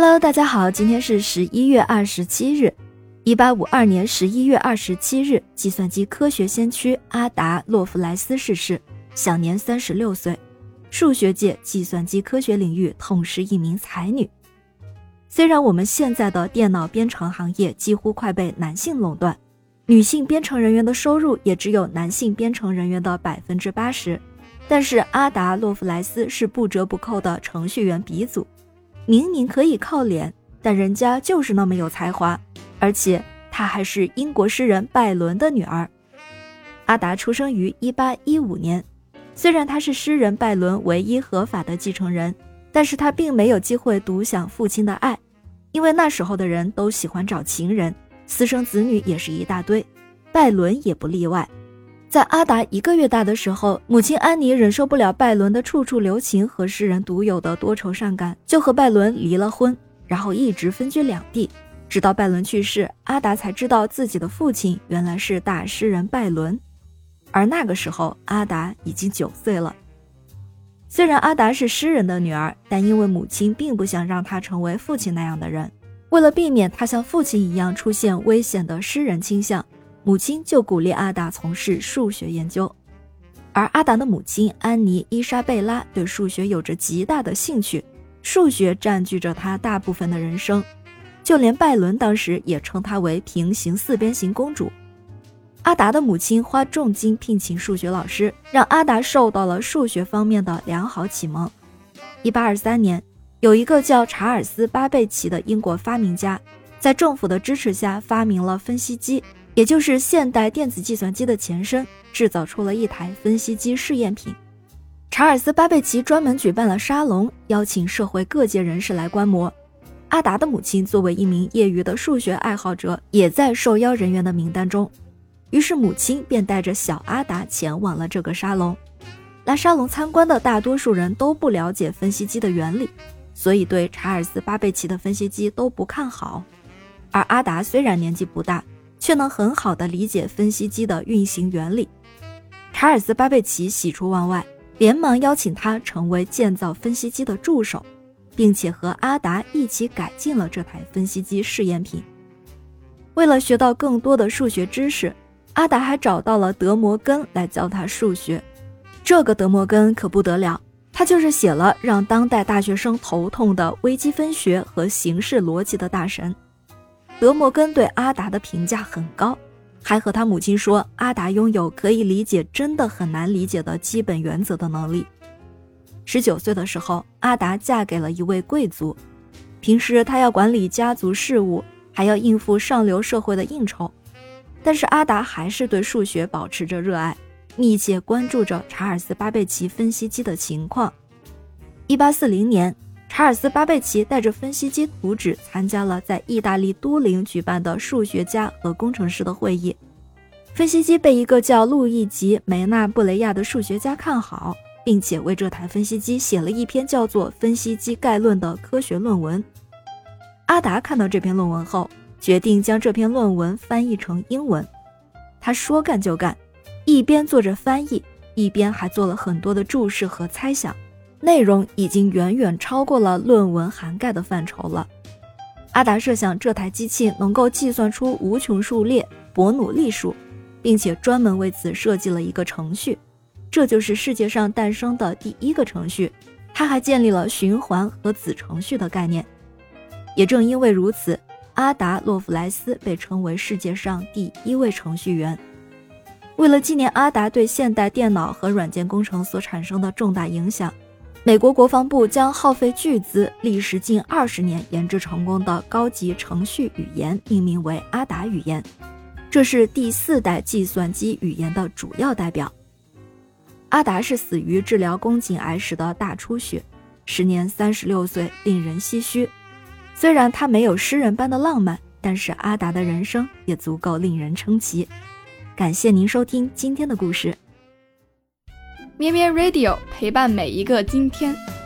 Hello，大家好，今天是十一月二十七日，一八五二年十一月二十七日，计算机科学先驱阿达洛夫莱斯逝世，享年三十六岁，数学界、计算机科学领域痛失一名才女。虽然我们现在的电脑编程行业几乎快被男性垄断，女性编程人员的收入也只有男性编程人员的百分之八十，但是阿达洛夫莱斯是不折不扣的程序员鼻祖。明明可以靠脸，但人家就是那么有才华，而且她还是英国诗人拜伦的女儿。阿达出生于1815年，虽然她是诗人拜伦唯一合法的继承人，但是她并没有机会独享父亲的爱，因为那时候的人都喜欢找情人，私生子女也是一大堆，拜伦也不例外。在阿达一个月大的时候，母亲安妮忍受不了拜伦的处处留情和诗人独有的多愁善感，就和拜伦离了婚，然后一直分居两地，直到拜伦去世，阿达才知道自己的父亲原来是大诗人拜伦。而那个时候，阿达已经九岁了。虽然阿达是诗人的女儿，但因为母亲并不想让她成为父亲那样的人，为了避免她像父亲一样出现危险的诗人倾向。母亲就鼓励阿达从事数学研究，而阿达的母亲安妮·伊莎贝拉对数学有着极大的兴趣，数学占据着她大部分的人生，就连拜伦当时也称她为平行四边形公主。阿达的母亲花重金聘请数学老师，让阿达受到了数学方面的良好启蒙。1823年，有一个叫查尔斯·巴贝奇的英国发明家，在政府的支持下发明了分析机。也就是现代电子计算机的前身，制造出了一台分析机试验品。查尔斯·巴贝奇专门举办了沙龙，邀请社会各界人士来观摩。阿达的母亲作为一名业余的数学爱好者，也在受邀人员的名单中。于是母亲便带着小阿达前往了这个沙龙。来沙龙参观的大多数人都不了解分析机的原理，所以对查尔斯·巴贝奇的分析机都不看好。而阿达虽然年纪不大，却能很好的理解分析机的运行原理。查尔斯·巴贝奇喜出望外，连忙邀请他成为建造分析机的助手，并且和阿达一起改进了这台分析机试验品。为了学到更多的数学知识，阿达还找到了德摩根来教他数学。这个德摩根可不得了，他就是写了让当代大学生头痛的微积分学和形式逻辑的大神。德摩根对阿达的评价很高，还和他母亲说，阿达拥有可以理解真的很难理解的基本原则的能力。十九岁的时候，阿达嫁给了一位贵族，平时他要管理家族事务，还要应付上流社会的应酬，但是阿达还是对数学保持着热爱，密切关注着查尔斯·巴贝奇分析机的情况。一八四零年。查尔斯·巴贝奇带着分析机图纸参加了在意大利都灵举办的数学家和工程师的会议。分析机被一个叫路易吉·梅纳布雷亚的数学家看好，并且为这台分析机写了一篇叫做《分析机概论》的科学论文。阿达看到这篇论文后，决定将这篇论文翻译成英文。他说干就干，一边做着翻译，一边还做了很多的注释和猜想。内容已经远远超过了论文涵盖的范畴了。阿达设想这台机器能够计算出无穷数列伯努利数，并且专门为此设计了一个程序，这就是世界上诞生的第一个程序。他还建立了循环和子程序的概念。也正因为如此，阿达洛夫莱斯被称为世界上第一位程序员。为了纪念阿达对现代电脑和软件工程所产生的重大影响。美国国防部将耗费巨资、历时近二十年研制成功的高级程序语言命名为阿达语言，这是第四代计算机语言的主要代表。阿达是死于治疗宫颈癌时的大出血，时年三十六岁，令人唏嘘。虽然他没有诗人般的浪漫，但是阿达的人生也足够令人称奇。感谢您收听今天的故事。咩咩 Radio 陪伴每一个今天。